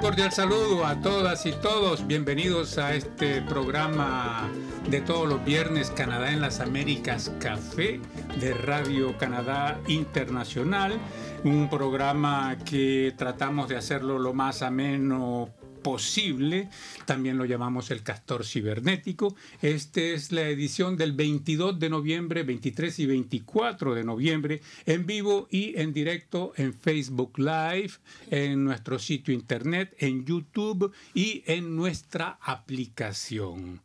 Cordial saludo a todas y todos. Bienvenidos a este programa de todos los viernes Canadá en las Américas Café de Radio Canadá Internacional. Un programa que tratamos de hacerlo lo más ameno posible, también lo llamamos el castor cibernético. Esta es la edición del 22 de noviembre, 23 y 24 de noviembre, en vivo y en directo en Facebook Live, en nuestro sitio internet, en YouTube y en nuestra aplicación.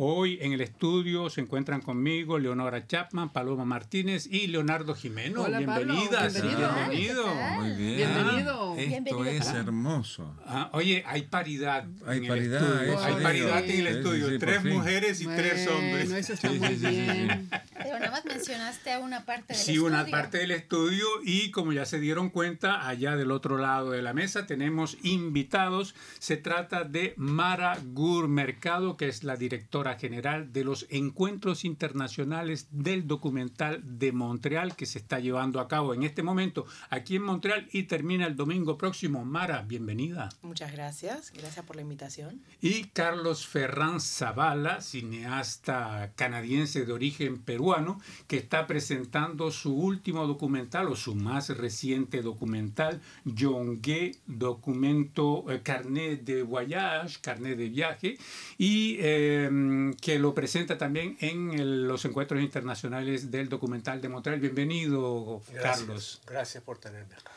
Hoy en el estudio se encuentran conmigo Leonora Chapman, Paloma Martínez y Leonardo Jimeno. Hola, Bienvenidas. Bienvenido. Bienvenido. Muy bien. Bienvenido. Esto Bienvenido. es hermoso. Ah, oye, hay paridad. Hay en el estudio. eso Hay digo. paridad en el Sí, sí, estudio. sí, tres mujeres y tres hombres. Eso está Sí, muy sí, sí, sí, bien. Pero nada más mencionaste a una parte del Sí, estudio. una parte del estudio y como ya se dieron cuenta, allá del otro lado de la mesa tenemos invitados. Se trata de Mara Gur Mercado, que es la directora general de los encuentros internacionales del documental de Montreal, que se está llevando a cabo en este momento aquí en Montreal y termina el domingo próximo. Mara, bienvenida. Muchas gracias, gracias por la invitación. Y Carlos Ferran Zavala, cineasta canadiense de origen peruano, que está presentando su último documental o su más reciente documental, Yongue, documento eh, Carnet de Voyage, Carnet de Viaje, y eh, que lo presenta también en el- los encuentros internacionales del documental de Montreal. Bienvenido, Carlos. Gracias por tenerme acá.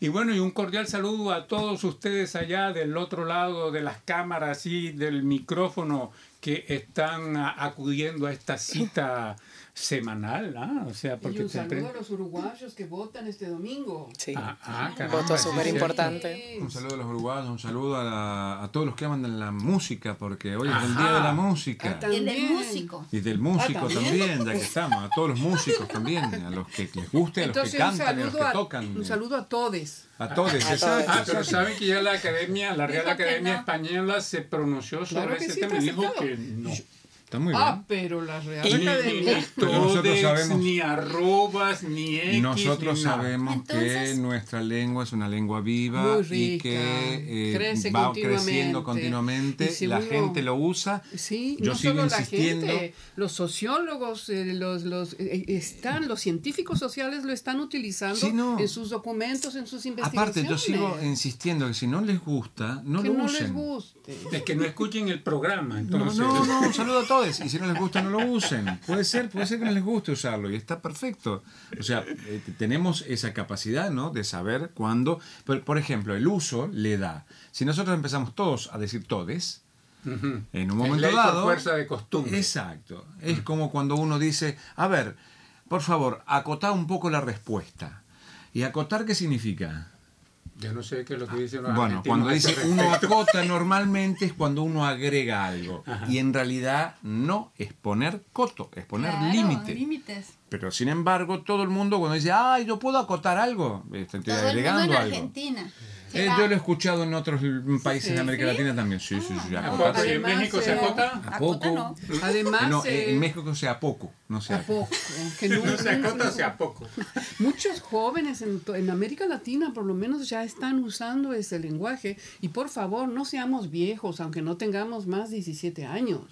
Y bueno, y un cordial saludo a todos ustedes allá del otro lado de las cámaras y del micrófono que están a- acudiendo a esta cita semanal, ¿ah? O sea, Y porque un siempre... saludo a los uruguayos que votan este domingo. Sí, Ah, ah, caramba, voto sí, súper sí. importante. Un saludo a los uruguayos, un saludo a, la- a todos los que aman de la música, porque hoy es el día de la música. Ah, El del músico. Y del músico Ah, ¿también? también, ya que estamos, a todos los músicos también, a los que les guste, a los que Entonces un cantan, a los que a, tocan. un saludo a todos. A todos, exacto. Ah, pero saben que ya la academia, la Real Academia no. Española se pronunció sobre Claro ese sí, tema y dijo que no. Está muy Ah, bien. pero la Real Academia. nosotros sabemos- ni arrobas, ni X, Nosotros ni nada. sabemos que nuestra lengua es una lengua viva y que eh, crece va creciendo continuamente. Y La gente lo usa. Sí, Yo no sigo solo insistiendo. la gente, los sociólogos, eh, los, los, eh, están, los científicos sociales lo están utilizando Sí, no. en sus documentos, en sus investigaciones. Aparte, yo sigo insistiendo que si no les gusta, no que lo no usen. les guste. Es que no escuchen el programa, No, entonces. no, no, un saludo a todos. Y si no les gusta, no lo usen. Puede ser, puede ser que no les guste usarlo y está perfecto. O sea, eh, tenemos esa capacidad, ¿no? De saber cuándo. Por, por ejemplo, el uso le da. Si nosotros empezamos todos a decir todes, en un Es momento ley por dado. fuerza de costumbre. Exacto. Es como cuando uno dice, a ver, por favor, acotá un poco la respuesta. ¿Y acotar qué significa? Yo no sé qué es lo que dicen los Bueno, cuando dice uno acota normalmente es cuando uno agrega algo. Y en realidad no es poner coto, es poner Claro, límite. límites. Pero sin embargo, todo el mundo cuando dice, ay, yo puedo acotar algo, estoy Todo el mundo agregando en algo. Argentina. Eh, yo lo he escuchado en otros países de América Latina también. Sí, sí, sí. ¿A poco? ¿Y en Además, México se eh, acota? A poco. Además, No, eh, en México sea poco, no sea a poco. que no- se acota, se a poco. Muchos jóvenes en, en América Latina, por lo menos, ya están usando ese lenguaje. Y por favor, no seamos viejos, aunque no tengamos más de 17 años.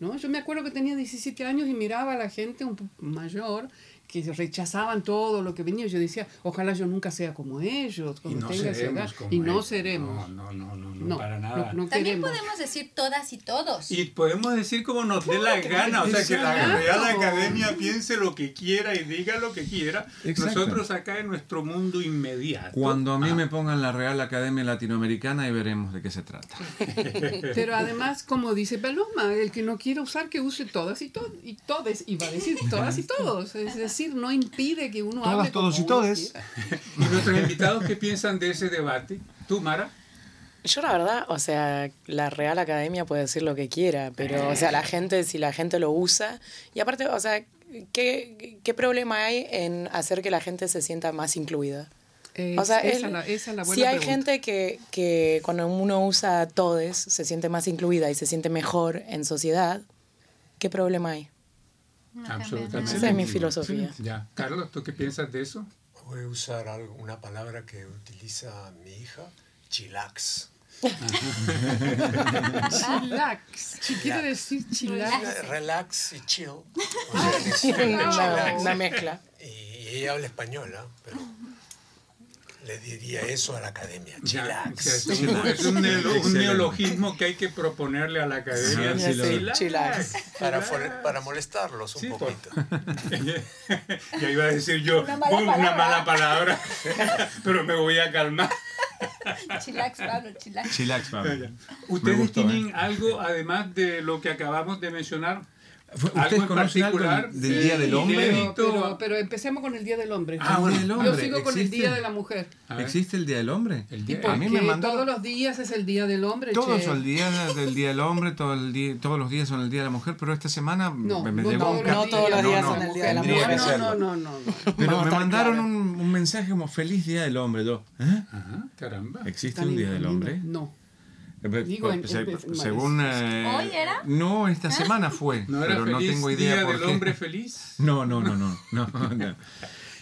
¿no? Yo me acuerdo que tenía 17 años y miraba a la gente un poco mayor que rechazaban todo lo que venía. Yo decía, ojalá yo nunca sea como ellos, Y cuando no tenga seremos edad. como Y no ellos. seremos. No, no, no, no, no, No, para nada. no También queremos. podemos decir todas y todos. Y podemos decir como nos dé la gana, o sea, que la. Real Academia piense lo que quiera y diga lo que quiera. Exacto. Nosotros acá en nuestro mundo inmediato. Cuando a mí Ah, me pongan la Real Academia Latinoamericana y veremos de qué se trata. Pero además, como dice Paloma, el que no quiera usar, que use todas y, to y todes. Y va a decir todas y todos. Es decir, no impide que uno Todas, hable todos como y todes. ¿Y nuestros invitados qué piensan de ese debate? ¿Tú, Mara? Yo la verdad, o sea, la Real Academia puede decir lo que quiera, pero, o sea, la gente, si la gente lo usa, y aparte, o sea, ¿qué, qué problema hay en hacer que la gente se sienta más incluida? O sea, esa, el- la- esa es la buena si hay pregunta. gente que, que cuando uno usa todes se siente más incluida y se siente mejor en sociedad, ¿qué problema hay? No Absolutamente. Esa es mi filosofía. Ya. Carlos, ¿tú qué piensas de eso? Voy a usar algo- una palabra que utiliza mi hija, chilax. Chilax. Chi- Quiere decir chilax. Relax y chill. O sea, un Una, mezcla. Y ella habla español, ¿no? pero le diría eso a la academia. Ya, o sea, Chilax. es, un, es un neolo- un Excelente. neologismo que hay que proponerle a la academia. Sí, Chilax. Chilax. Para, para molestarlos un Sí, poquito. ya iba a decir yo Una mala una palabra. mala palabra, pero me voy a calmar. Chilax, Pablo, chilax. Chilax, Pablo. ¿Ustedes gustó, tienen ¿eh? algo, además de lo que acabamos de mencionar? Fue- ¿Algo ¿Ustedes en conocen algo del, del Día del Hombre? Inédito. Pero, pero, pero empecemos con el Día del Hombre. Ah, bueno, el Yo hombre, sigo con el ¿existe? Día de la Mujer. ¿Existe el Día del Hombre? El día- a mí me mandaron todos los días es el Día del Hombre. todos che. son el día del Día del Hombre, todo el día, todos los días son el Día de la Mujer, pero esta semana No, me, me no llegó todos un los No todos los días no, son no, el Día de la Mujer. No, no, no, no, no. Pero me mandaron un, un mensaje como Feliz Día del Hombre. Yo, ¿eh? Ajá, caramba. ¿Existe un Día del. Hombre? No. Pues, Digo, en- se- en- en- según eh, ¿Hoy era? no esta semana fue ¿No era pero no feliz tengo idea día por del qué hombre feliz? no no no no no, no.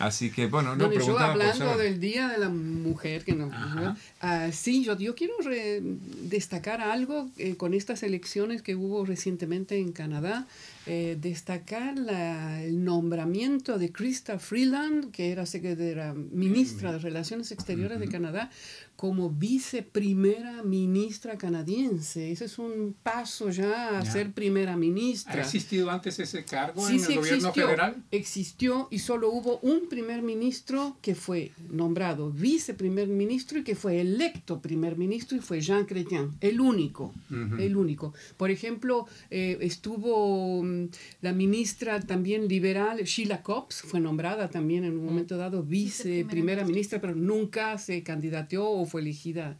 así que bueno no Bueno, yo por hablando del Día de la Mujer, que no, Ajá. ah, sí, yo, yo quiero re- destacar algo eh, con estas elecciones que hubo recientemente en Canadá, eh, destacar la- el nombramiento de Krista Freeland, que era secretaria, ministra de Relaciones Exteriores de Canadá, como viceprimera ministra canadiense. Ese es un paso ya a Ya. ser primera ¿Ha ministra. existido antes ese cargo Sí, en sí el gobierno existió, federal? existió y solo hubo un primer ministro que fue nombrado viceprimer ministro y que fue electo primer ministro y fue Jean Chrétien, el único, Ujú. el único. Por ejemplo, eh, estuvo mm, la ministra también liberal, Sheila Copps, fue nombrada también en un momento dado viceprimera Viceprimera ministra, pero nunca se candidateó o fue elegida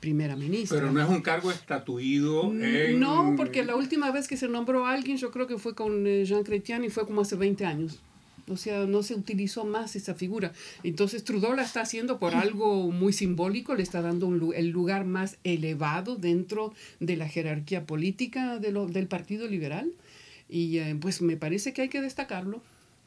primera ministra. Pero no es un cargo estatuido en... No, porque la última vez que se nombró a alguien, yo creo que fue con eh, Jean Chrétien y fue como hace 20 años. O sea, no se utilizó más esa figura. Entonces Trudeau la está haciendo por algo muy simbólico, le está dando un el lugar más elevado dentro de la jerarquía política de lo- del Partido Liberal. Y eh, pues me parece que hay que destacarlo.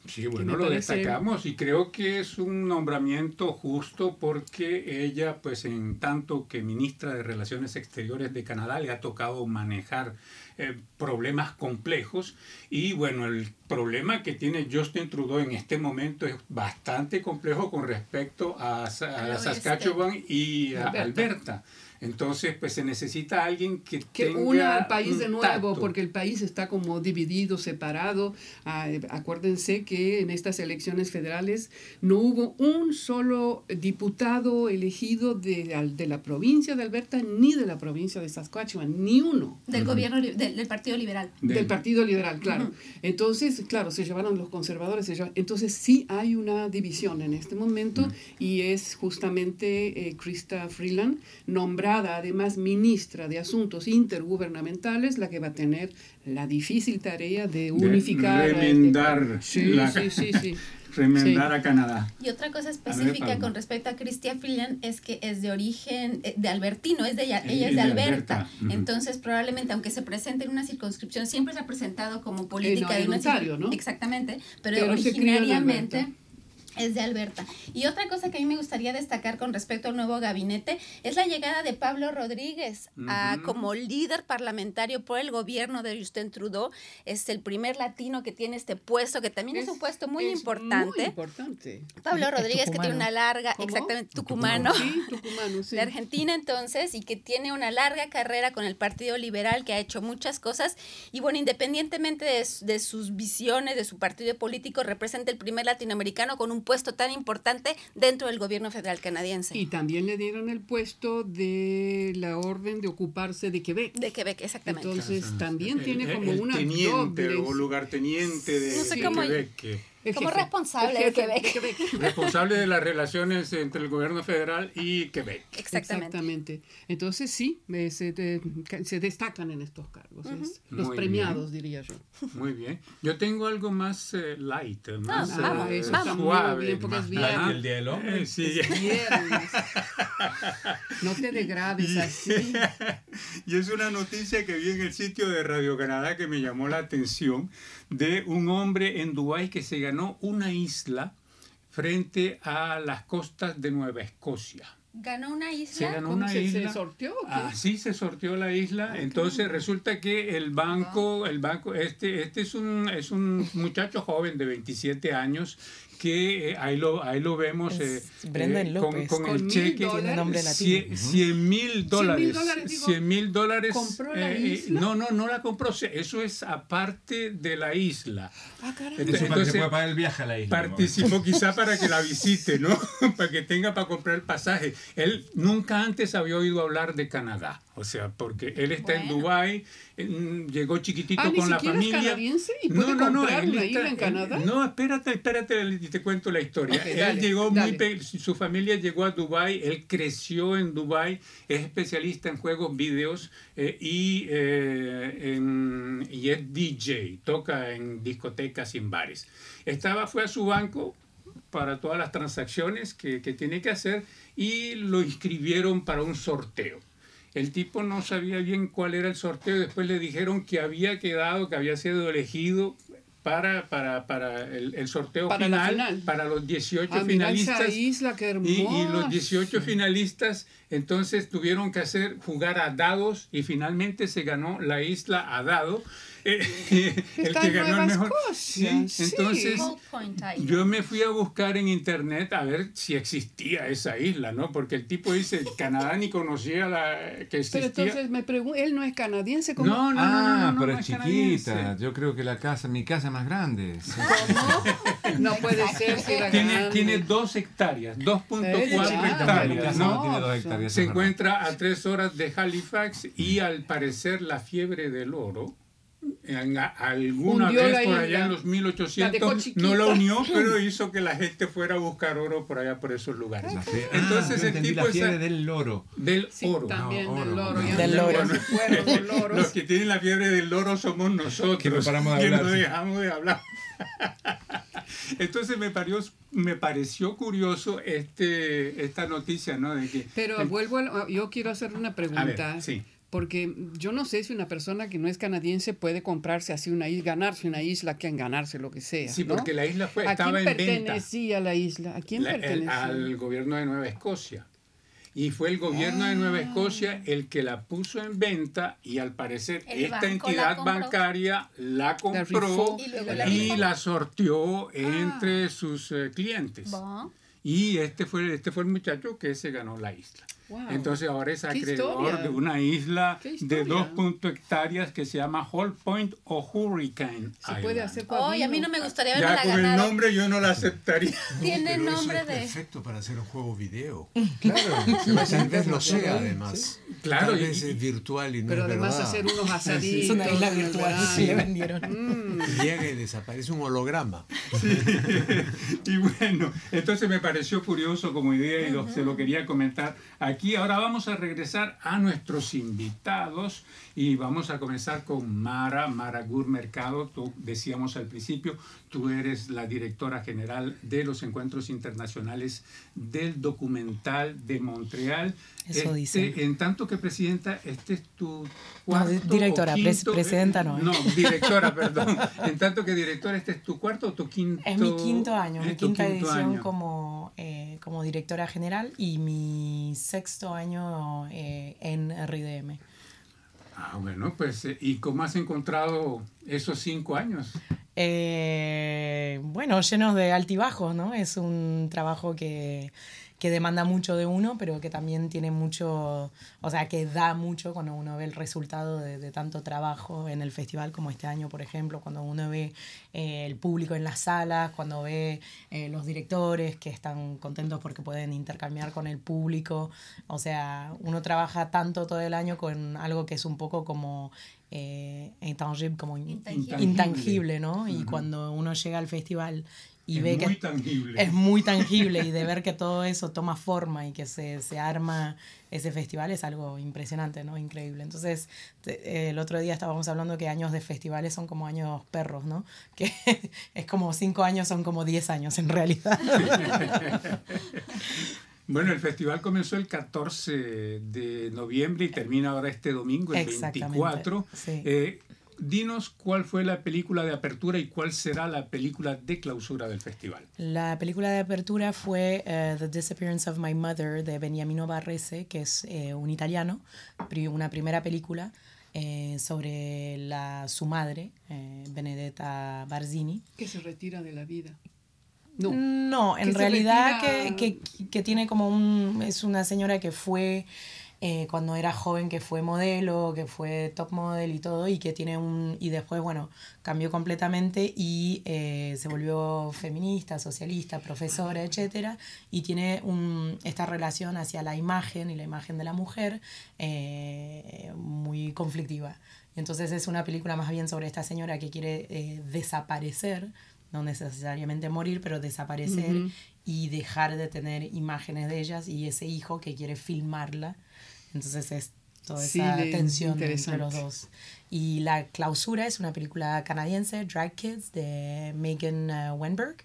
Sí, bueno, lo parece- destacamos y creo que es un nombramiento justo porque ella, pues en tanto que ministra de Relaciones Exteriores de Canadá, le ha tocado manejar eh, problemas complejos y bueno, el problema que tiene Justin Trudeau en este momento es bastante complejo con respecto a, a. Saskatchewan y a Alberta. Alberta. Entonces, pues se necesita alguien que, que tenga una al país un de nuevo, tacto. porque el país está como dividido, separado. Ah, acuérdense que en estas elecciones federales no hubo un solo diputado elegido de, al- de la provincia de Alberta ni de la provincia de Saskatchewan, ni uno. Del gobierno, del, del Partido Liberal. Del- Del Partido Liberal, claro. Entonces, claro, se llevaron los conservadores. se lleva- Entonces, sí hay una división en este momento y es justamente eh, Krista Freeland, nombrada además ministra de Asuntos Intergubernamentales, la que va a tener la difícil tarea de de unificar. a este remendar país. Sí, la- sí, sí, sí. remendar a Canadá. Y otra cosa específica con respecto a Cristia Freeland es que es de origen eh, de albertino, es de ella, Ella ella es de de Alberta. Entonces, probablemente, aunque se presente en una circunscripción, siempre se ha presentado como política En- de una Ontario, ¿no? Exactamente, pero, Pero se crió en originariamente. Es de Alberta. Y otra cosa que a mí me gustaría destacar con respecto al nuevo gabinete es la llegada de Pablo Rodríguez a- Ujú. como líder parlamentario por el gobierno de Justin Trudeau. Es el primer latino que tiene este puesto, que también es, un puesto muy importante. Muy importante. Pablo Rodríguez, que tiene una larga, ¿Cómo? exactamente, tucumano, Sí, tucumano, sí. de Argentina entonces, y que tiene una larga carrera con el Partido Liberal, que ha hecho muchas cosas, y bueno, independientemente de, de sus visiones, de su partido político, representa el primer latinoamericano con un puesto tan importante dentro del gobierno federal canadiense. Y también le dieron el puesto de la orden de ocuparse de Quebec. de Quebec, exactamente. Entonces también El- tiene como el una teniente doble o lugarteniente de, No sé de cómo- Quebec, que El Como jefe. responsable El de jefe Quebec. Responsable de las relaciones entre el gobierno federal y Quebec. Exactamente. Exactamente. Entonces sí, eh, se, de- se destacan en estos cargos. es los Muy premiados, diría yo. Muy bien. Yo tengo algo más eh, light, más Ah, eh, vamos, eso está muy suave. bien, porque es más viernes. light. el Día del Hombre. Eh, sí. Es viernes. No te degrades así. Y es una noticia que vi en el sitio de Radio Canadá que me llamó la atención de un hombre en Dubái que se ganó una isla frente a las costas de Nueva Escocia. Ganó una Se isla. ganó ¿Cómo una se- se isla. sorteó o qué? Así se sorteó la isla. Entonces resulta que el banco, el banco, este, este es un, es un muchacho joven de 27 años que eh, ahí lo, ahí lo vemos eh, eh, López. con, con el Con mil cheque. latino. 100 mil dólares. dólares, digo, 100 mil dólares. ¿compró la isla? no, no, no la compró. Eso es aparte de la isla. Ah, caramba. Eso para que Entonces, se pueda pagar el viaje a la isla. Participó quizá para que la visite, ¿no? para que tenga para comprar el pasaje. Él nunca antes había oído hablar de Canadá. O sea, porque él está en Bueno. Dubái, mm, llegó chiquitito Ah, ¿ni con la siquiera es familia. canadiense y puede comprar él una isla en Canadá? No, espérate, espérate, y te cuento la historia. Ok, él dale, llegó dale. muy su familia llegó a Dubái, él creció en Dubái, es especialista en juegos videos eh, y, eh, en- y es DJ, toca en discotecas y en bares. Estaba, fue a su banco para todas las transacciones que, que tiene que hacer y lo inscribieron para un sorteo. El tipo no sabía bien cuál era el sorteo, después le dijeron que había quedado, que había sido elegido para, para, para el, el sorteo Para final, final. para los 18 Ah, mira esa finalistas. isla, qué Y, y los hermosa. 18 finalistas entonces tuvieron que hacer jugar a dados y finalmente se ganó la isla a dado. Eh, el que ganó el mejor. Sí. entonces yo me fui a buscar en internet a ver si existía esa isla, ¿no? Porque el tipo dice, Canadá ni conocía la, que Pero existía. entonces me pregunto, él no es canadiense, ¿cómo? no, no, no, Ah, no, no, pero no es canadiense. chiquita. Yo creo que la casa, mi casa es más grande. Sí. No puede ser si era Tiene, grande. tiene dos hectáreas, 2.4 Es chiquita, Mi hectáreas, ¿no? no tiene dos hectáreas. Se encuentra a tres horas de Halifax y al parecer la fiebre del oro, alguna Hundió vez la por allá en los La dejó 1800 chiquita. no la unió, pero hizo que la gente fuera a buscar oro por allá por esos lugares. La fe- Entonces ah, el tipo fiebre del loro. del Sí, oro. también No, del oro, loro. no. Del los que tienen la fiebre del loro somos nosotros. Que no paramos de que hablar, no sí. dejamos de hablar. Entonces me pareció, me pareció curioso este, esta noticia, ¿no? De que Pero el- vuelvo a, yo quiero hacer una pregunta. A ver, sí. Porque yo no sé si una persona que no es canadiense puede comprarse así una isla, ganarse una isla, que ganarse lo que sea. Sí, ¿no? porque la isla fue, ¿A estaba quién en venta. pertenecía la isla? ¿A quién La- el- pertenecía? al gobierno de Nueva Escocia. Y fue el gobierno de Nueva Escocia el que la puso en venta y al parecer El esta la entidad bancaria la compró. Y la y rifó. la sorteó entre sus eh, clientes. Bon. Y este fue, este fue el muchacho que se ganó la isla. Wow. Entonces ahora es ¡Qué acreedor historia! de una isla ¡Qué de historia! 2 punto hectáreas que se llama Hall Point o Hurricane Se puede Island. hacer Oye, a mí no me gustaría haberme Ya con el nombre yo no la aceptaría. Tiene Pero eso nombre es de. perfecto para hacer un juego video. Claro. Tal vez lo sea, además. Claro, Tal y- vez es virtual y no Pero es además verdad. hacer unos asaditos. Es una isla virtual que le vendieron. Mm. Llega y desaparece un holograma. y bueno, entonces me pareció curioso como idea y lo- se lo quería comentar aquí. Ahora vamos a regresar a nuestros invitados y vamos a comenzar con Mara, Mara Gur Mercado. Tú decíamos al principio, tú eres la directora general de los encuentros internacionales del documental de Montreal. Eso Este, dicen. En tanto que presidenta, este es tu cuarto di- directora, o pres- quinto- presidenta no, ¿eh? No, directora, perdón. En tanto que directora, este es tu cuarto o tu quinto. Es mi quinto año, mi quinta quinto edición año. como, eh, como directora general y mi sexto año eh, en RIDM. Ah, bueno, pues, eh, ¿y cómo has encontrado esos cinco años? Eh, bueno, llenos de altibajos, ¿no? Es un trabajo que, que demanda mucho de uno, pero que también tiene mucho, o sea, que da mucho cuando uno ve el resultado de, tanto trabajo en el festival como este año, por ejemplo, cuando uno ve eh, el público en las salas, cuando ve eh, los directores que están contentos porque pueden intercambiar con el público, o sea, uno trabaja tanto todo el año con algo que es un poco como eh, intangible, como in- Intangible. intangible, ¿no? Y cuando uno llega al festival y Es ve muy que tangible. es muy tangible y de ver que todo eso toma forma y que se, se arma ese festival es algo impresionante, ¿no? Increíble. Entonces, te- eh, el otro día estábamos hablando que años de festivales son como años perros, ¿no? Que es como cinco años, son como diez años en realidad. Bueno, el festival comenzó el 14 de noviembre y termina ahora este domingo, el Exactamente, 24. sí. Eh, dinos cuál fue la película de apertura y cuál será la película de clausura del festival. La película de apertura fue eh, The Disappearance of My Mother de Beniamino Barrese, que es eh, un italiano, una primera película eh, sobre la, su madre, eh, Benedetta Barzini. Que se retira de la vida. No. No, en Que realidad que, que, que tiene como un... Es una señora que fue, eh, cuando era joven, que fue modelo, que fue top model y todo, y que tiene un... Y después, bueno, cambió completamente y eh, se volvió feminista, socialista, profesora, etcétera, y tiene un, esta relación hacia la imagen y la imagen de la mujer eh, muy conflictiva. Entonces es una película más bien sobre esta señora que quiere desaparecer, no necesariamente morir, pero desaparecer y dejar de tener imágenes de ellas y ese hijo que quiere filmarla. Entonces es toda Sí, esa tensión entre los dos. Y La Clausura es una película canadiense, Drag Kids, de Megan uh, Wenberg,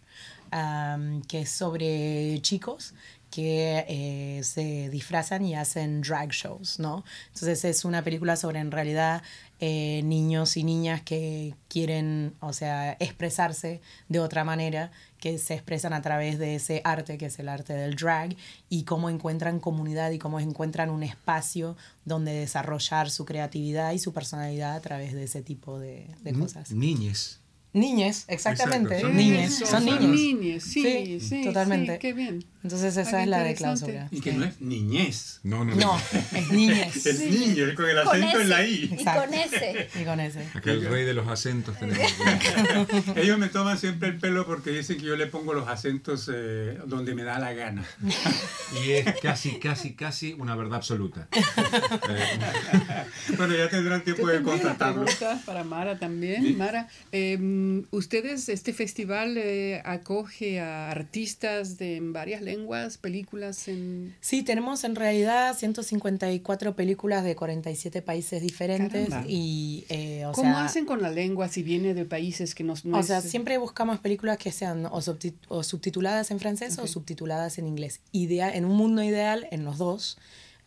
um, que es sobre chicos que eh, se disfrazan y hacen drag shows, ¿no? Entonces es una película sobre en realidad eh, niños y niñas que quieren, o sea, expresarse de otra manera, que se expresan a través de ese arte, que es el arte del drag, y cómo encuentran comunidad y cómo encuentran un espacio donde desarrollar su creatividad y su personalidad a través de ese tipo de, de cosas. Niñes. Niñes, exactamente, Exacto, son niñes, Eso, son son niños. niñes, sí, sí, totalmente. sí, qué bien. Entonces esa Ah, es la de clausura. Y que no es niñez. No, no, No, es niñes. Es niño, con el Con acento en la ese. I. Y con ese. Y con ese. Acá el rey de los acentos tenemos. Ellos me toman siempre el pelo porque dicen que yo le pongo los acentos eh, donde me da la gana. Y es casi, casi, casi una verdad absoluta. Bueno, ya tendrán tiempo Yo de tengo una contratarlo. pregunta para Mara también. Mara, eh, ¿ustedes, este festival eh, acoge a artistas de en varias lenguas, películas en... Sí, tenemos en realidad 154 películas de 47 países diferentes Caramba. y, eh, o ¿Cómo sea, hacen con la lengua si viene de países que nos... no o es- sea, siempre buscamos películas que sean o, subti- o subtituladas en francés o Ok. subtituladas en inglés. Ideal, en un mundo ideal, en los dos,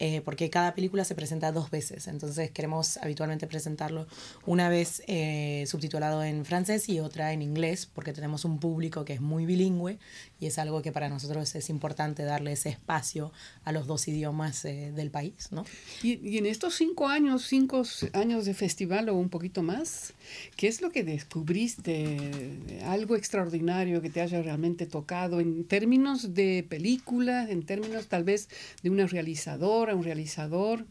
eh, porque cada película se presenta dos veces. Entonces queremos habitualmente presentarlo una vez eh, subtitulado en francés y otra en inglés, porque tenemos un público que es muy bilingüe y es algo que para nosotros es importante darle ese espacio a los dos idiomas eh, del país, ¿no? Y, y en estos cinco años, cinco años de festival o un poquito más, ¿qué es lo que descubriste? Algo extraordinario que te haya realmente tocado en términos de películas, en términos tal vez de una realizadora, un realizador.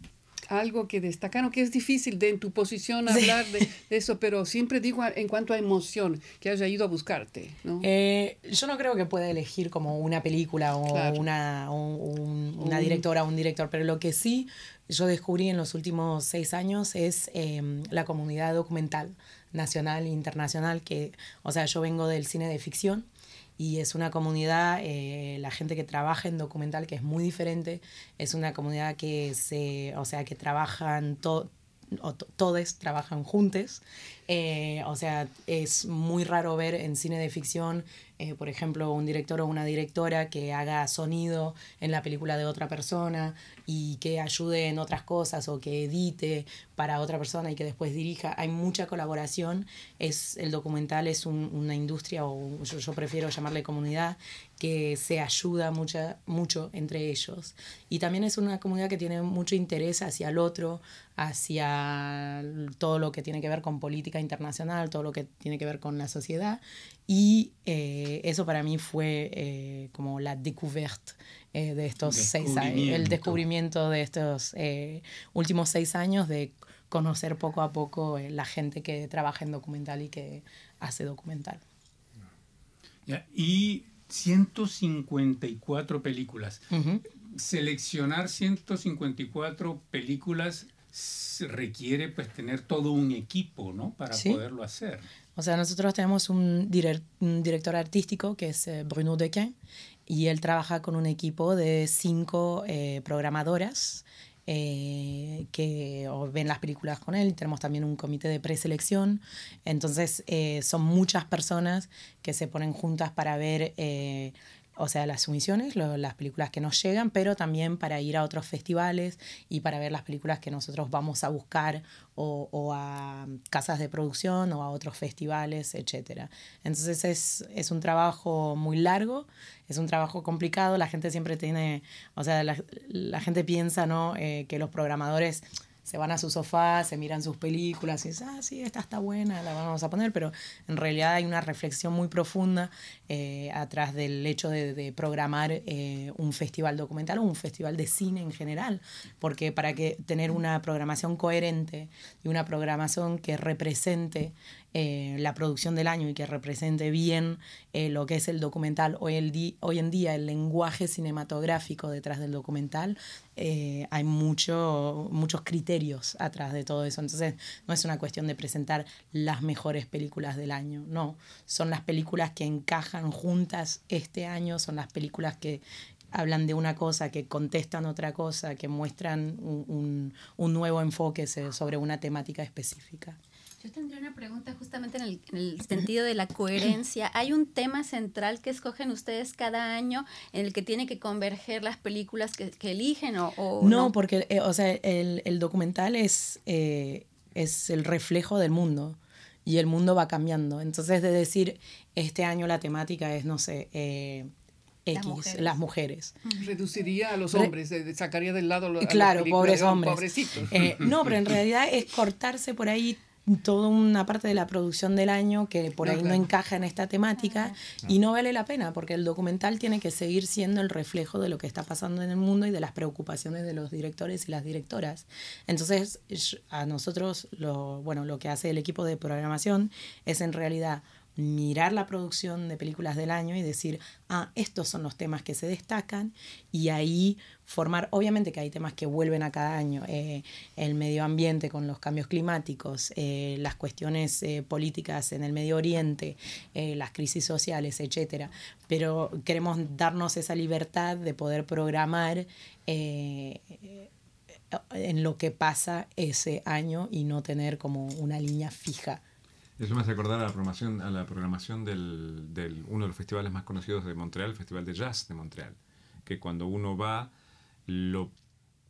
Algo que destacaron, que es difícil de en tu posición hablar de, de eso, pero siempre digo en cuanto a emoción, que haya ido a buscarte, ¿no? Eh, yo no creo que pueda elegir como una película o Claro. una, un- una Un- directora o un director, pero lo que sí yo descubrí en los últimos seis años es eh, la comunidad documental nacional e internacional, que, o sea, yo vengo del cine de ficción y es una comunidad, eh, la gente que trabaja en documental, que es muy diferente, es una comunidad que se, o sea, que trabajan to- o trabajan juntos. Eh, o sea, es muy raro ver en cine de ficción, eh, por ejemplo, un director o una directora que haga sonido en la película de otra persona y que ayude en otras cosas o que edite para otra persona y que después dirija. Hay mucha colaboración. Es, el documental es un- una industria, o yo, yo prefiero llamarle comunidad, que se ayuda mucha, mucho entre ellos. Y también es una comunidad que tiene mucho interés hacia el otro, hacia todo lo que tiene que ver con política internacional, todo lo que tiene que ver con la sociedad. Y eh, eso para mí fue eh, como la découverte eh, de estos seis años, el Descubrimiento. de estos eh, últimos seis años de conocer poco a poco eh, la gente que trabaja en documental y que hace documental. Ya, Y 154 películas. Ujú. Seleccionar 154 películas requiere pues tener todo un equipo, ¿no? Para Sí. poderlo hacer. O sea, nosotros tenemos un, direc- un director artístico que es eh, Bruno Dequin y él trabaja con un equipo de cinco eh, programadoras eh, que ven las películas con él. Tenemos también un comité de preselección. Entonces, eh, son muchas personas que se ponen juntas para ver eh, o sea, las sumisiones, las películas que nos llegan, pero también para ir a otros festivales y para ver las películas que nosotros vamos a buscar o, a casas de producción o a otros festivales, etc. Entonces es, es un trabajo muy largo, es un trabajo complicado, la gente siempre tiene, o sea, la, la gente piensa, ¿no? Eh, que los programadores se van a su sofá, se miran sus películas y dicen, ah, sí, esta está buena, la vamos a poner, pero en realidad hay una reflexión muy profunda eh, atrás del hecho de, programar eh, un festival documental o un festival de cine en general, porque para que tener una programación coherente y una programación que represente eh, la producción del año y que represente bien eh, lo que es el documental hoy, el hoy en día, el lenguaje cinematográfico detrás del documental, eh, hay mucho, muchos criterios atrás de todo eso. Entonces, no es una cuestión de presentar las mejores películas del año, no. Son las películas que encajan juntas este año, son las películas que hablan de una cosa, que contestan otra cosa, que muestran un, un- nuevo enfoque sobre una temática específica. Yo tendría una pregunta justamente en el, en el sentido de la coherencia. ¿Hay un tema central que escogen ustedes cada año en el que tiene que converger las películas que, que eligen o, o No, porque eh, o sea, el, el documental es, eh, es el reflejo del mundo y el mundo va cambiando. Entonces, de decir, este año la temática es, no sé, eh, Las X, mujeres. las mujeres. Reduciría a los Re- hombres, eh, sacaría del lado lo- a las Claro, pobres hombres. Pobrecitos. Eh, no, pero en realidad es cortarse por ahí toda una parte de la producción del año que por No, ahí claro. no encaja en esta temática y no vale la pena porque el documental tiene que seguir siendo el reflejo de lo que está pasando en el mundo y de las preocupaciones de los directores y las directoras. Entonces, a nosotros lo, bueno, lo que hace el equipo de programación es en realidad mirar la producción de películas del año y decir, ah, estos son los temas que se destacan y ahí formar, obviamente que hay temas que vuelven a cada año, eh, el medio ambiente con los cambios climáticos, eh, las cuestiones eh, políticas en el Medio Oriente, las crisis sociales, etcétera, pero queremos darnos esa libertad de poder programar en lo que pasa ese año y no tener como una línea fija. Eso me hace acordar a la programación, a la programación del, del uno de los festivales más conocidos de Montreal, el Festival de Jazz de Montreal. Que cuando uno va, lo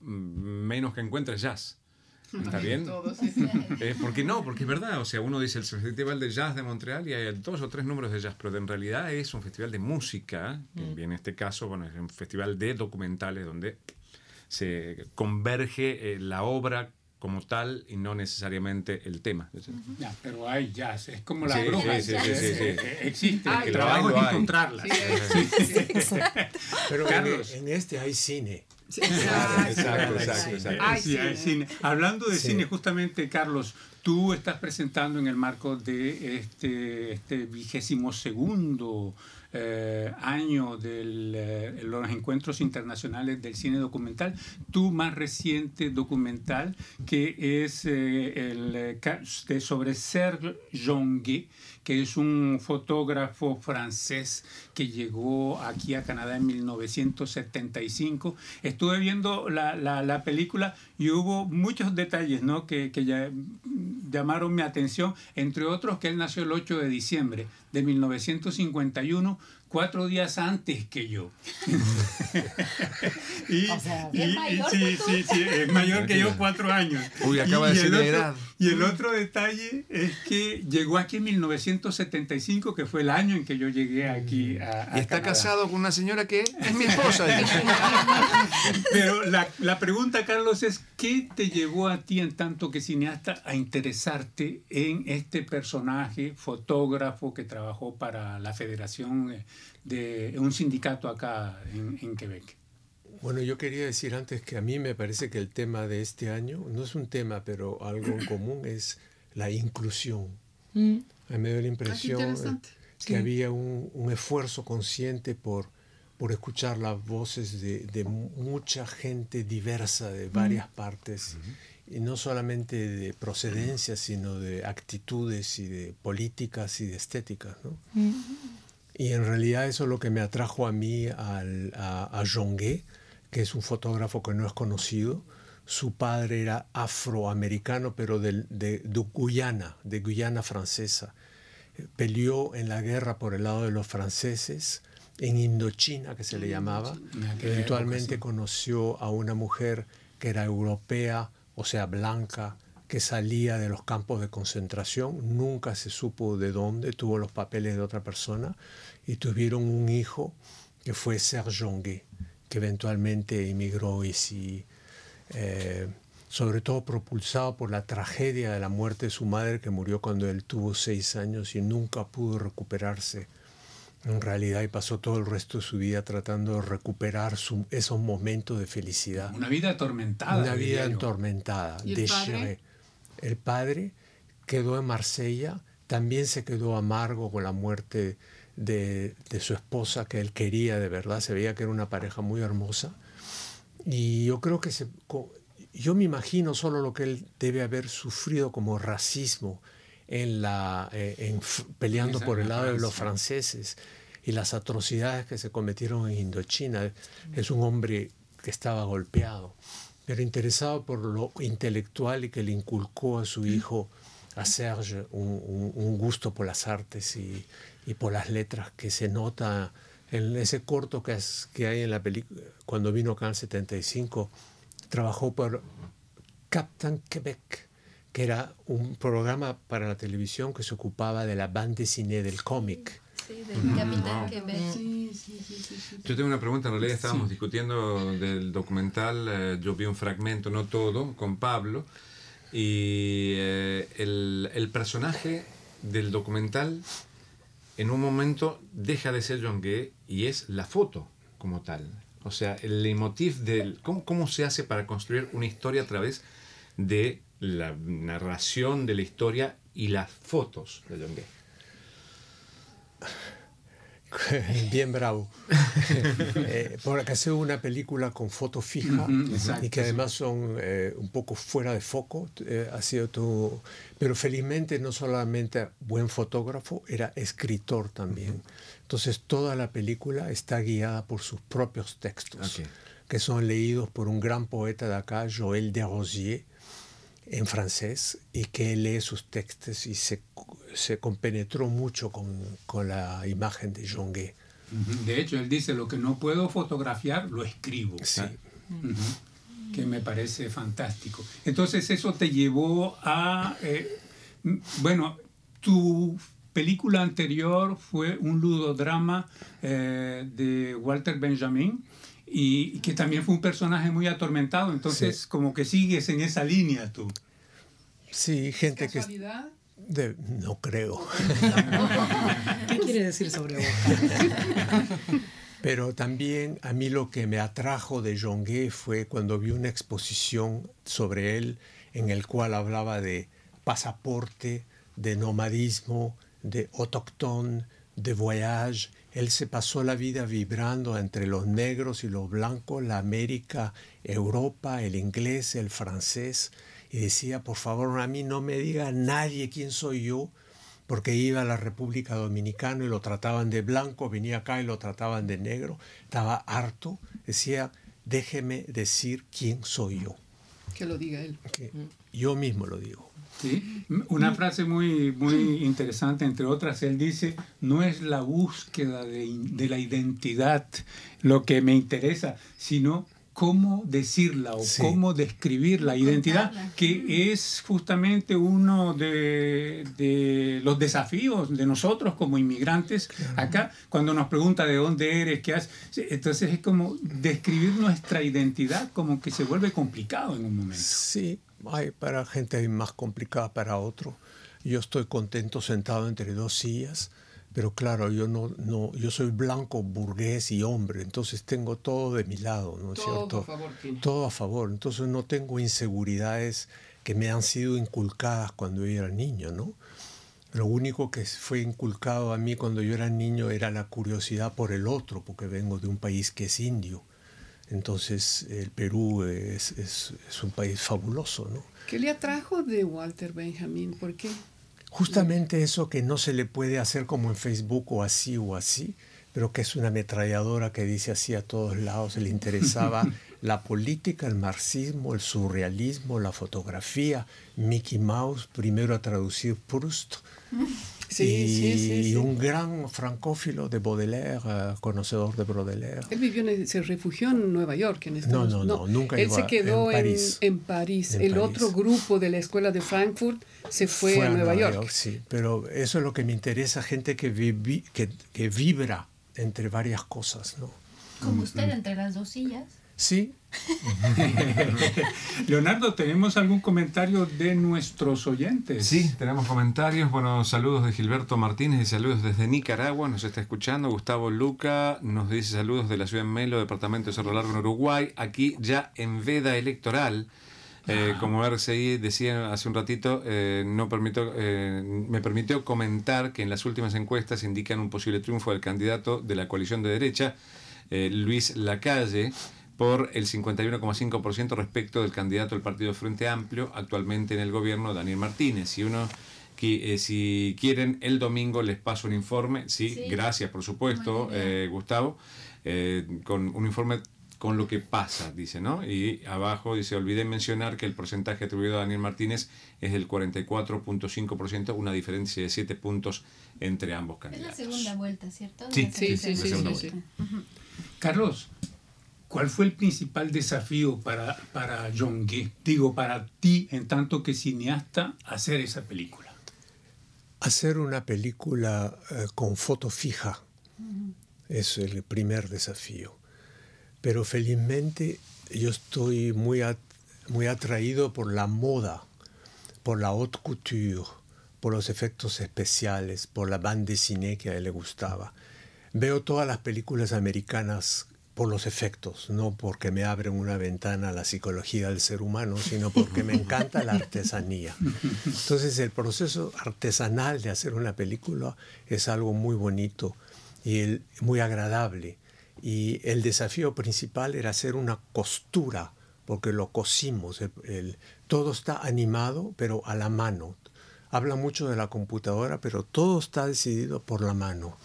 mm, menos que encuentra es jazz. ¿Está bien? Eh, porque no, porque es verdad. O sea, uno dice el Festival de Jazz de Montreal y hay dos o tres números de jazz, pero en realidad es un festival de música. que En este caso, bueno, es un festival de documentales donde se converge eh, la obra como tal y no necesariamente el tema. Ya, pero hay jazz, es como la Sí, bruja. sí, sí, sí, sí, sí. eh, eh, Existe, Ay, el trabajo es encontrarla. Pero en, Carlos. en este hay cine. Exacto, exacto. exacto, exacto. Ay, Sí, sí, hay cine. Hablando de Sí. cine, justamente, Carlos, tú estás presentando en el marco de este, este vigésimo segundo eh, año de los encuentros internacionales del cine documental, tu más reciente documental, que es eh, el eh, de sobre Serge Jongue, que es un fotógrafo francés que llegó aquí a Canadá en 1975. Estuve viendo la, la- la película y hubo muchos detalles ¿no? que, que ya llamaron mi atención, entre otros que él nació el 8 de diciembre de 1951, cuatro días antes que yo. y, O sea, y- ¿es y- mayor sí, sí, sí, es mayor que yo cuatro años. Uy, acaba Y- de decir edad. Y el otro detalle es que llegó aquí en 1975, que fue el año en que yo llegué aquí a, a Y está Canadá. casado con una señora que es mi esposa. Pero la, la pregunta, Carlos, es ¿qué te llevó a ti en tanto que cineasta a interesarte en este personaje, fotógrafo que trabajó para la Federación eh, de un sindicato acá en, en Quebec? Bueno, yo quería decir antes que a mí me parece que el tema de este año, no es un tema, pero algo en común, es la inclusión. Mm. A mí me dio la impresión eh, interesante. que había un, un esfuerzo consciente por, por escuchar las voces de, de mu- mucha gente diversa de varias partes y no solamente de procedencia, sino de actitudes y de políticas y de estéticas. ¿no? Y en realidad eso es lo que me atrajo a mí al, a, a Jongué, que es un fotógrafo que no es conocido. Su padre era afroamericano, pero de, de, de Guyana, de Guyana francesa. Peleó en la guerra por el lado de los franceses, en Indochina, que se le llamaba. Eventualmente conoció a una mujer que era europea, o sea, blanca, que salía de los campos de concentración, nunca se supo de dónde, tuvo los papeles de otra persona y tuvieron un hijo que fue Serge Jonguet, que eventualmente emigró y sí, eh, sobre todo propulsado por la tragedia de la muerte de su madre que murió cuando él tuvo seis años y nunca pudo recuperarse en realidad y pasó todo el resto de su vida tratando de recuperar su, esos momentos de felicidad. Una vida atormentada. Una vida atormentada. ¿Y el padre? quedó en Marsella, también se quedó amargo con la muerte de, de, su esposa que él quería de verdad, se veía que era una pareja muy hermosa. Y yo creo que se, yo me imagino solo lo que él debe haber sufrido como racismo en la, eh, en, peleando por el lado de los franceses y las atrocidades que se cometieron en Indochina. Es un hombre que estaba golpeado, pero interesado por lo intelectual y que le inculcó a su hijo, a Serge, un, un, gusto por las artes y, y, por las letras que se nota en ese corto que, es, que hay en la película. Cuando vino acá en el 75, trabajó por Captain Quebec que era un programa para la televisión que se ocupaba de la bande cine del cómic. Sí, del Capitán Quebec. Sí, sí, sí, sí, sí. Yo tengo una pregunta, en realidad estábamos discutiendo del documental, eh, yo vi un fragmento, no todo, con Pablo, y eh, el, el, personaje del documental en un momento deja de ser John Gay y es la foto como tal. O sea, el leitmotiv del... ¿cómo, ¿Cómo se hace para construir una historia a través de la narración de la historia y las fotos de John Gay. Bien bravo. eh, porque hacer una película con foto fija Ujú, exacto, y que además son eh, un poco fuera de foco, eh, ha sido todo. Pero felizmente no solamente buen fotógrafo, era escritor también. Entonces toda la película está guiada por sus propios textos, Ok. que son leídos por un gran poeta de acá, Joël Desrosiers, en francés y que lee sus textos y se, se compenetró mucho con, con la imagen de. Ujú. De hecho, él dice, lo que no puedo fotografiar, lo escribo. Sí. Que me parece fantástico. Entonces eso te llevó a... eh, bueno, tu película anterior fue un ludodrama eh, de Walter Benjamin y, y que también fue un personaje muy atormentado. Entonces Sí. como que sigues en esa línea tú. Sí, gente que... No creo. ¿Qué quiere decir sobre vos? Pero también a mí lo que me atrajo de Jonguet fue cuando vi una exposición sobre él en el cual hablaba de pasaporte, de nomadismo, de autochtone, de voyage. Él se pasó la vida vibrando entre los negros y los blancos, la América, Europa, el inglés, el francés, y decía, por favor, a mí no me diga nadie quién soy yo, porque iba a la República Dominicana y lo trataban de blanco, venía acá y lo trataban de negro, estaba harto, decía, déjeme decir quién soy yo, Que lo diga él. que yo mismo lo digo. ¿sí? Una frase muy, muy interesante, entre otras, él dice, no es la búsqueda de, de la identidad lo que me interesa, sino cómo decirla o Sí. cómo describir la identidad, Contarla. que es justamente uno de, de los desafíos de nosotros como inmigrantes acá, cuando nos pregunta de dónde eres, qué haces. Entonces es como describir nuestra identidad como que se vuelve complicado en un momento. Sí, hay para gente más complicada para otro. Yo estoy contento sentado entre dos sillas, pero claro, yo no, no, yo soy blanco, burgués y hombre, entonces tengo todo de mi lado, ¿no es Todo cierto? a favor tiene. Todo a favor, entonces no tengo inseguridades que me han sido inculcadas cuando yo era niño, ¿no? Lo único que fue inculcado a mí cuando yo era niño era la curiosidad por el otro, porque vengo de un país que es indio. Entonces el Perú es, es, es un país fabuloso, ¿no? ¿Qué le atrajo de Walter Benjamin? ¿Por qué? Justamente eso que no se le puede hacer como en Facebook o así o así, pero que es una ametralladora que dice así a todos lados, le interesaba la política, el marxismo, el surrealismo, la fotografía, Mickey Mouse, primero a traducir Proust, Sí, y, sí, sí, sí. un gran francófilo de Baudelaire, eh, conocedor de Baudelaire. Él vivió en- se refugió en Nueva York. En No, Estados no, no, nunca Él llegó se quedó en en, París. en París. El París. otro grupo de la escuela de Frankfurt se fue, a, Nueva York. Sí, pero eso es lo que me interesa, gente que, vivi- que, que vibra entre varias cosas, ¿no? Como usted entre las dos sillas. Sí, Leonardo, ¿tenemos algún comentario de nuestros oyentes? Sí, tenemos comentarios. Bueno, saludos de Gilberto Martínez y saludos desde Nicaragua. Nos está escuchando. Gustavo Luca nos dice saludos de la ciudad de Melo, departamento de Cerro Largo, en Uruguay. Aquí ya en veda electoral. Eh, como RCI decía hace un ratito, eh, no permito, eh, me permitió comentar que en las últimas encuestas indican un posible triunfo del candidato de la coalición de derecha, Luis Lacalle, por el 51,5% respecto del candidato del Partido Frente Amplio, actualmente en el gobierno, Daniel Martínez. Si uno qui- eh, si quieren, el domingo les paso un informe. Sí, Sí. gracias, por supuesto, eh, Gustavo, eh, con un informe con lo que pasa, dice, ¿no? Y abajo dice, olvidé mencionar que el porcentaje atribuido a Daniel Martínez es del 44.5%, una diferencia de 7 puntos entre ambos Es la candidatos. segunda vuelta, ¿cierto? Sí, Sí, sí. Carlos, ¿cuál fue el principal desafío para, para John Gay? Digo, para ti, en tanto que cineasta, hacer esa película. hacer una película eh, con foto fija es el primer desafío. Pero felizmente yo estoy muy, at- muy atraído por la moda, por la haute couture, por los efectos especiales, por la bande dessinée que a él le gustaba. Veo todas las películas americanas por los efectos, no porque me abren una ventana a la psicología del ser humano, sino porque me encanta la artesanía. Entonces el proceso artesanal de hacer una película es algo muy bonito y muy agradable. Y el desafío principal era hacer una costura, porque lo cosimos. todo está animado, pero a la mano. Habla mucho de la computadora, pero todo está decidido por la mano.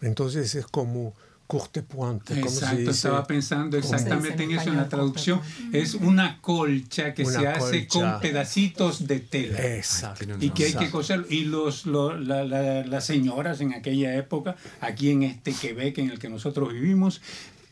Entonces es como courte pointe. ¿cómo se Exacto, dice? estaba pensando exactamente en eso en la traducción. Es una colcha que Una se hace con pedacitos de tela. Exacto. Y que hay que coser. Y los, lo- la- la- las señoras en aquella época, aquí en este Quebec en el que nosotros vivimos,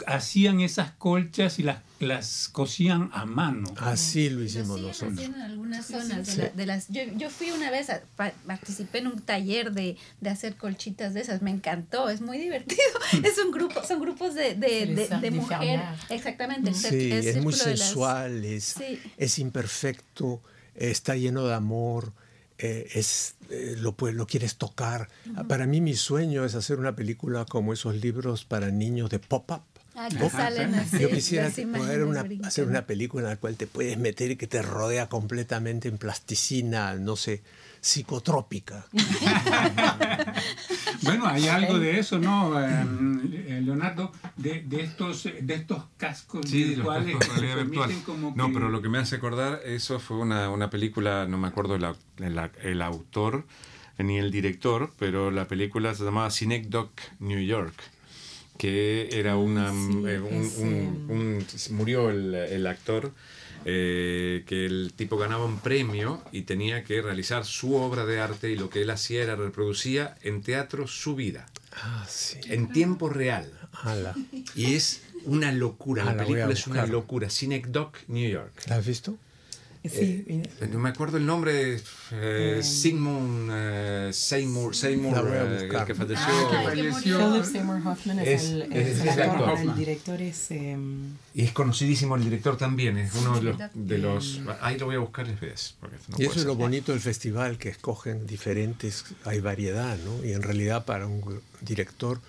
hacían esas colchas y las, las cosían a mano. Así lo hicimos nosotros. en algunas Sí, zonas sí. de, la- de las yo, yo fui una vez a- pa- participé en un taller de, de hacer colchitas de esas me encantó es muy divertido es un grupo son grupos de, de, mujer exactamente el Sí, el es muy las- sensual, es, Sí. es imperfecto, está lleno de amor, eh, es, eh, lo, puedes- lo quieres tocar. Para mí mi sueño es hacer una película como esos libros para niños de pop-up. Aquí salen así Yo quisiera poder una- hacer una película en la cual te puedes meter y que te rodea completamente en plasticina, no sé, psicotrópica. Bueno, hay algo de eso, ¿no, Eh, Leonardo? De, de estos, de estos cascos Sí, los virtuales cascos de virtual. como No, que- pero lo que me hace acordar, eso fue una, una película, no me acuerdo el, au- el autor ni el director, pero la película se llamaba Synecdoche New York, que era una... sí, eh, un- un- un- murió el, el actor, eh, que el tipo ganaba un premio y tenía que realizar su obra de arte y lo que él hacía era reproducía en teatro su vida, Ah, sí. en tiempo real. Ala. Y es una locura, Ah, la película es una locura. Synecdoche, New York. ¿La has visto? Sí, Eh, No me acuerdo el nombre, eh, Sigmund eh, Seymour, Seymour eh, buscar. que falleció. Ah, que que falleció. Philip Seymour Hoffman es, Es- el, es- es el el actor, actor. el director es... em, Y es conocidísimo el director también, es uno de los... De los ahí lo voy a buscar les ves. porque no y puede eso es lo bonito del festival, que escogen diferentes, hay variedad, ¿no? Y en realidad para un director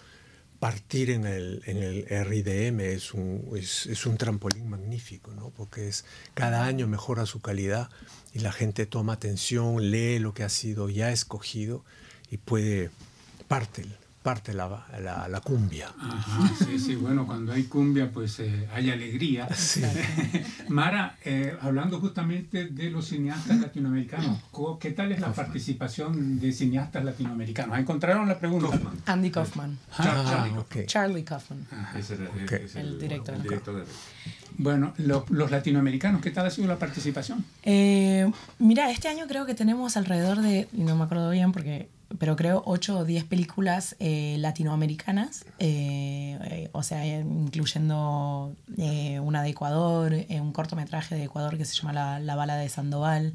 partir en el, en el RIDM es un, es, un trampolín magnífico, ¿no? Porque es, cada año mejora su calidad y la gente toma atención, lee lo que ha sido ya escogido y puede, parte, parte la, la, la cumbia. Ajá, sí, sí, bueno, cuando hay cumbia, pues eh, hay alegría. Sí. Mara, eh, hablando justamente de los cineastas latinoamericanos, ¿qué tal es la participación de cineastas latinoamericanos? ¿Encontraron la pregunta? Andy Kaufman. Ah, ok. Charlie Kaufman. Ese era- Ok. es El director. el director de- Bueno, lo- los latinoamericanos, ¿qué tal ha sido la participación? Eh, mira, este año creo que tenemos alrededor de, y no me acuerdo bien porque, pero creo 8 o 10 películas eh, latinoamericanas, eh, eh, o sea, incluyendo una de Ecuador, un cortometraje de Ecuador que se llama La, La Bala de Sandoval,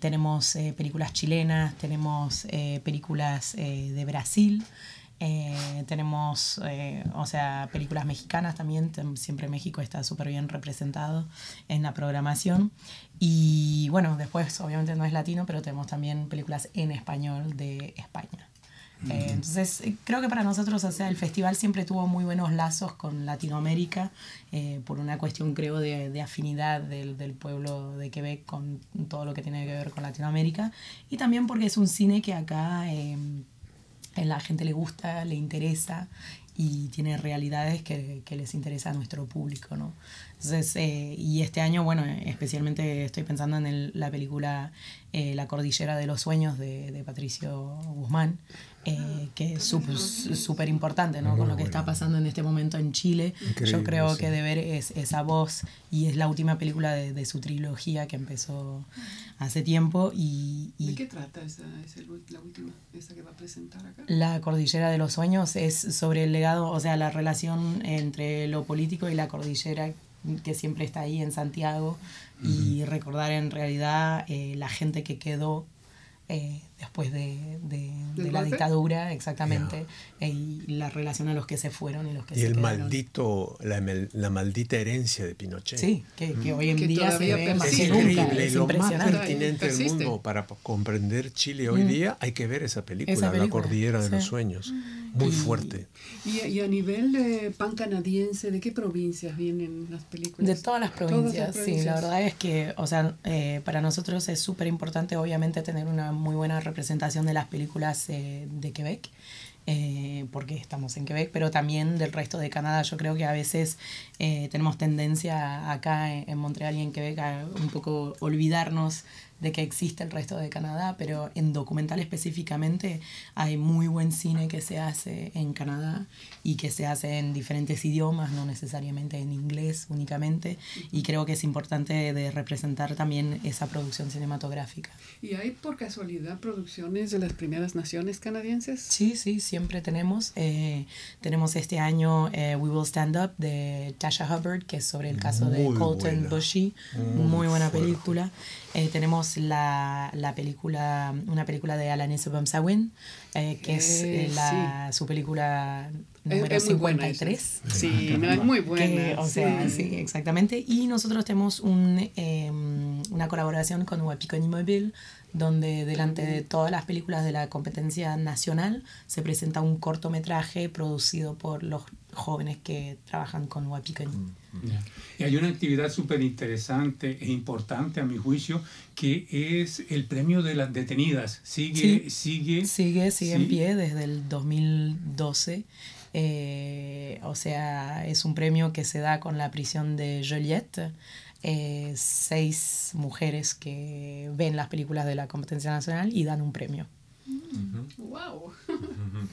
tenemos películas chilenas, tenemos películas de Brasil. Tenemos, o sea, películas mexicanas también, siempre México está súper bien representado en la programación. Y bueno, después obviamente no es latino, pero tenemos también películas en español de España. Eh, entonces, eh, creo que para nosotros, o sea, el festival siempre tuvo muy buenos lazos con Latinoamérica, eh, por una cuestión, creo, de, de afinidad del, del pueblo de Quebec con todo lo que tiene que ver con Latinoamérica. Y también porque es un cine que acá eh, a la gente le gusta, le interesa y tiene realidades que, que les interesa a nuestro público, ¿no? Entonces, eh, y este año, bueno, especialmente estoy pensando en el- la película eh, La Cordillera de los Sueños de, de Patricio Guzmán, eh, que es súper importante, ¿no? Con lo que está pasando en este momento en Chile. Yo Increíble, creo sí. que de ver es, esa voz y es la última película de, de su trilogía que empezó hace tiempo y, y ¿De qué trata esa, esa la última, esa que va a presentar acá? La cordillera de los sueños es sobre el legado, o sea, la relación entre lo político y la cordillera que siempre está ahí en Santiago y recordar en realidad eh, la gente que quedó eh, después de, de- de ¿Del la golpe? dictadura, exactamente, y la relación a los que se fueron y los que Y se el quedaron. maldito, la, la maldita herencia de Pinochet. Sí, que, que hoy en Que día se ve más Es increíble, es lo más impresionante. pertinente del mundo para comprender Chile hoy día, hay que ver esa película, Esa La Cordillera de los. Sueños. Muy fuerte. Y, y a nivel de pan canadiense, ¿de qué provincias vienen las películas? De todas las provincias, sí, la verdad es que, o sea, eh, para nosotros es súper importante obviamente tener una muy buena representación de las películas eh, de Quebec, eh, porque estamos en Quebec, pero también del resto de Canadá. Yo creo que a veces eh, tenemos tendencia acá en, en Montreal y en Quebec a un poco olvidarnos de que existe el resto de Canadá, pero en documental específicamente hay muy buen cine que se hace en Canadá y que se hace en diferentes idiomas, no necesariamente en inglés únicamente, y creo que es importante de representar también esa producción cinematográfica. ¿Y hay por casualidad producciones de las primeras naciones canadienses? Sí, sí, siempre tenemos. Eh, tenemos este año eh, We Will Stand Up de Tasha Hubbard, que es sobre el caso de Colton buena. Bushy. Muy, buena película. Eh, tenemos la, la película, una película de Alanis Obamsawin, eh, que es Eh, eh, la, su película Es- número es esa. 53. Sí, no, es muy buena. Que, o sea, sí. exactamente. Y nosotros tenemos un, eh, una colaboración con Wapiconi Mobile, donde delante de todas las películas de la competencia nacional se presenta un cortometraje producido por los jóvenes que trabajan con Wapiconi. Ya. Y hay una actividad súper interesante e importante a mi juicio, que es el premio de las detenidas. Sigue, Sí. sigue. Sigue, sigue Sí. en pie desde el 2012. Eh, o sea, es un premio que se da con la prisión de Joliette. Eh, seis mujeres que ven las películas de la competencia nacional y dan un premio. ¡Wow!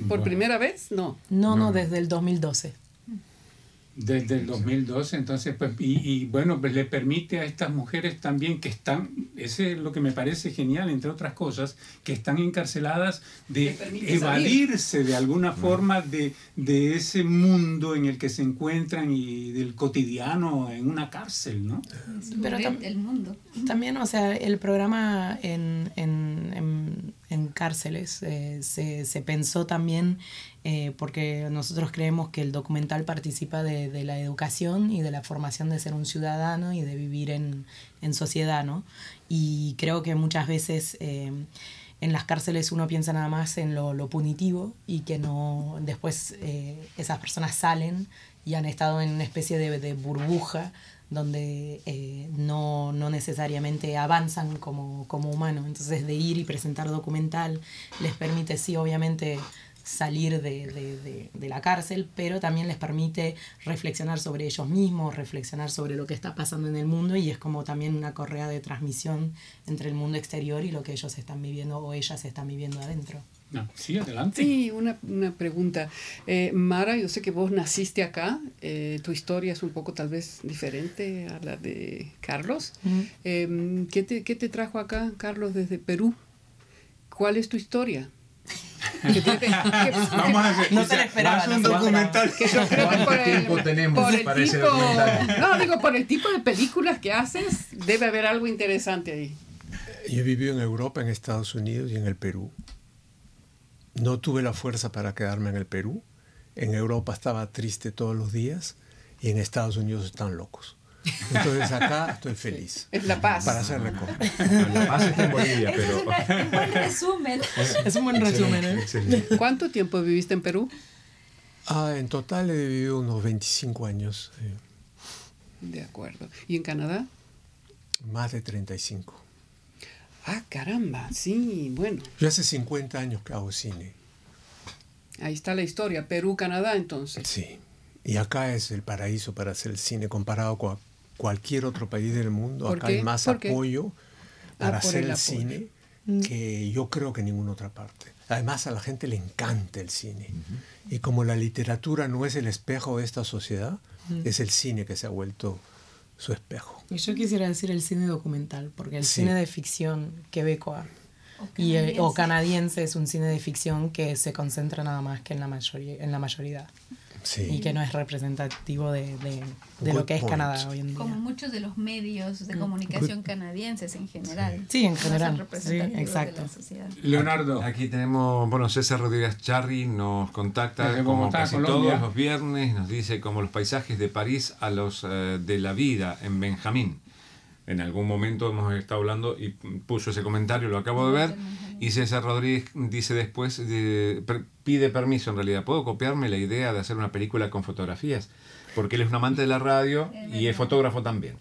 ¿Por primera vez? No. No, no, desde el 2012. Desde el 2012, entonces, pues, y, y, bueno, pues le permite a estas mujeres también que están, ese es lo que me parece genial, entre otras cosas, que están encarceladas de evadirse de alguna forma de, de ese mundo en el que se encuentran y del cotidiano en una cárcel, ¿no? Pero el mundo. También, o sea, el programa en, en, en, en cárceles eh, se, se pensó también eh, porque nosotros creemos que el documental participa de, de la educación y de la formación de ser un ciudadano y de vivir en, en sociedad, ¿no? Y creo que muchas veces eh, en las cárceles uno piensa nada más en lo, lo punitivo y que no después eh, esas personas salen y han estado en una especie de, de burbuja donde eh, no, no necesariamente avanzan como, como humanos. Entonces de ir y presentar documental les permite, sí, obviamente salir de, de, de, la cárcel, pero también les permite reflexionar sobre ellos mismos, reflexionar sobre lo que está pasando en el mundo y es como también una correa de transmisión entre el mundo exterior y lo que ellos están viviendo o ellas están viviendo adentro. sí, adelante. Sí, una, una pregunta. Eh, Mara, yo sé que vos naciste acá, eh, tu historia es un poco tal vez diferente a la de Carlos. Em, ¿qué, te, ¿Qué te trajo acá, Carlos, desde Perú? ¿Cuál es tu historia? Vamos a hacer no se esperaba, un documental. Que yo creo que por el, tiempo tenemos por el para ese tipo, documental? No, digo, por el tipo de películas que haces, debe haber algo interesante ahí. Yo he vivido en Europa, en Estados Unidos y en el Perú. No tuve la fuerza para quedarme en el Perú. En Europa estaba triste todos los días y en Estados Unidos están locos. Entonces acá estoy feliz. Es La Paz. Para hacer recorte. La paz está en Bolivia, pero... es una- un buen resumen. Es un buen resumen, ¿eh? Excelente. ¿Cuánto tiempo viviste en Perú? Ah, en total he vivido unos 25 años, De acuerdo. ¿Y en Canadá? más de 35. Ah, caramba, sí, bueno. Yo hace 50 años que hago cine. Ahí está la historia. Perú, Canadá, entonces. Sí. Y acá es el paraíso para hacer el cine comparado con cualquier otro país del mundo. ¿Por Acá qué? hay más apoyo Ah, para por hacer el el, cine que yo creo que en ninguna otra parte. Además a la gente le encanta el cine. Y como la literatura no es el espejo de esta sociedad, es el cine que se ha vuelto su espejo. Y yo quisiera decir el cine documental, porque el Sí. cine de ficción quebecoa O y, eh, o canadiense. canadiense es un cine de ficción que se concentra nada más que en la mayoría, en la mayoría Sí. y que no es representativo de, de- lo que es point. Canadá hoy en día. Como muchos de los medios de comunicación canadienses en general. Sí, en general, representativos sí, de exacto. Leonardo. Aquí tenemos, bueno, César Rodríguez Charri nos contacta Desde como Bogotá, casi Colombia. todos los viernes, nos dice como los paisajes de París a los eh, de la vida en Benjamín. En algún momento hemos estado hablando y puso ese comentario, lo acabo de ver. Y César Rodríguez dice después, de- pide permiso en realidad, ¿puedo copiarme la idea de hacer una película con fotografías? Porque él es un amante de la radio y es fotógrafo también.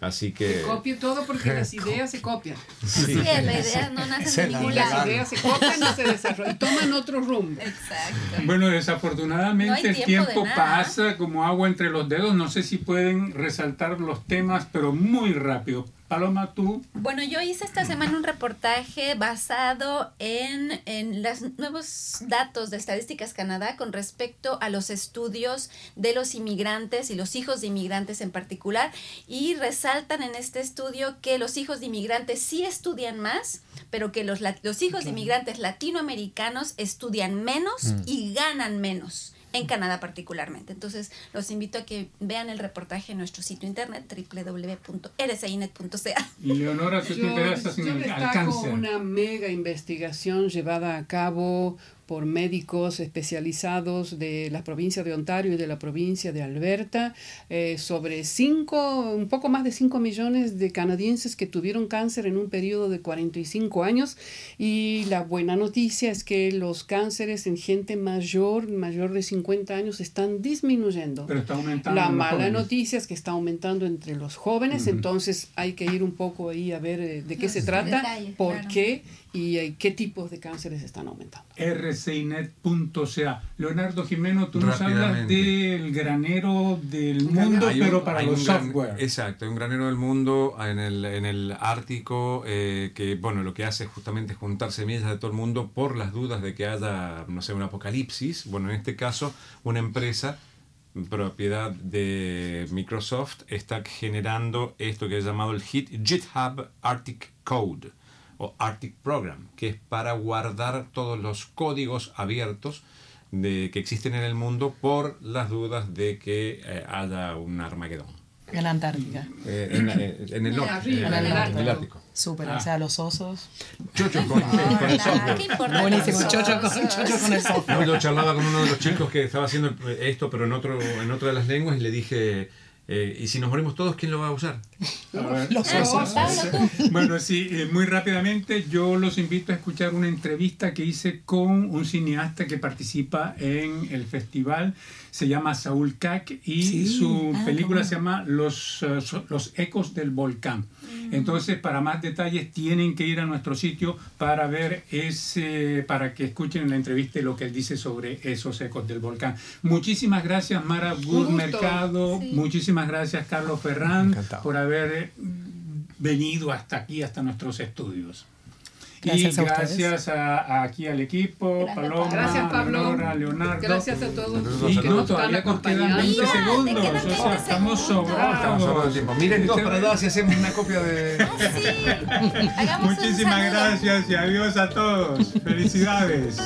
Así que... Copie todo porque las ideas se copian. Así es, la idea no nace Esa de ningún Las lado. ideas se copian y se desarrollan. Y toman otro rumbo. Exacto. Bueno, No desafortunadamente hay el tiempo de pasa como agua entre los dedos. No sé si pueden resaltar los temas, pero muy rápido. Paloma, tú. Bueno, yo hice esta semana un reportaje basado en, en los nuevos datos de Estadísticas Canadá con respecto a los estudios de los inmigrantes y los hijos de inmigrantes en particular. Y resaltan en este estudio que los hijos de inmigrantes sí estudian más, pero que los, los hijos de inmigrantes latinoamericanos estudian menos y ganan menos. En Canadá particularmente. Entonces, los invito a que vean el reportaje en nuestro sitio internet www.rsinet.ca. Y Leonora, tú te Yo, interesas en yo el al destaco cáncer. una mega investigación llevada a cabo por médicos especializados de la provincia de Ontario y de la provincia de Alberta eh, sobre cinco, un poco más de 5 millones de canadienses que tuvieron cáncer en un periodo de 45 años y la buena noticia es que los cánceres en gente mayor, mayor de 50 años están disminuyendo. Pero está aumentando. La mala jóvenes. noticia es que está aumentando entre los jóvenes, entonces hay que ir un poco ahí a ver eh, de qué Los se trata, detalles, por claro. qué y eh, qué tipos de cánceres están aumentando. rcinet.ca. Leonardo Jimeno, tú nos hablas del granero del mundo, un- pero para los gran- software. exacto, hay un granero del mundo en el, en el Ártico eh, que, bueno, lo que hace es justamente juntar semillas de todo el mundo por las dudas de que haya, no sé, un apocalipsis. Bueno, en este caso, una empresa propiedad de Microsoft está generando esto que es llamado el Git- GitHub Arctic Code o Arctic Program, que es para guardar todos los códigos abiertos de, que existen en el mundo por las dudas de que eh, haya un Armagedón. En la Antártica. Eh, en, la- eh, en el norte, en en el el Ártico. Súper, Ah. o sea, los osos. Chocho con, con el software. Buenísimo, chocho con, chocho con el software. No, yo charlaba con uno de los chicos que estaba haciendo esto, pero en otro en otra de las lenguas, y le dije, eh, ¿y si nos morimos todos, quién lo va a usar? Los Ah. Bueno, sí, eh, muy rápidamente yo los invito a escuchar una entrevista que hice con un cineasta que participa en el festival. Se llama Saúl Cac y Sí. su Ah, película no. se llama Los, eh, Los Ecos del Volcán. Entonces, para más detalles, tienen que ir a nuestro sitio para ver ese, para que escuchen en la entrevista lo que él dice sobre esos ecos del volcán. Muchísimas gracias, Mara Gur Mercado. Muchísimas gracias, Carlos Ferrán, por haber venido hasta aquí, hasta nuestros estudios. Gracias y gracias a, aquí al equipo, Paloma, gracias, Pablo. Leonardo. Gracias a todos. Y no, todavía nos quedan 20 segundos. O sea, estamos sobrados. Miren, dos para dos y hacemos una copia de. Ah, Muchísimas gracias y adiós a todos. Felicidades.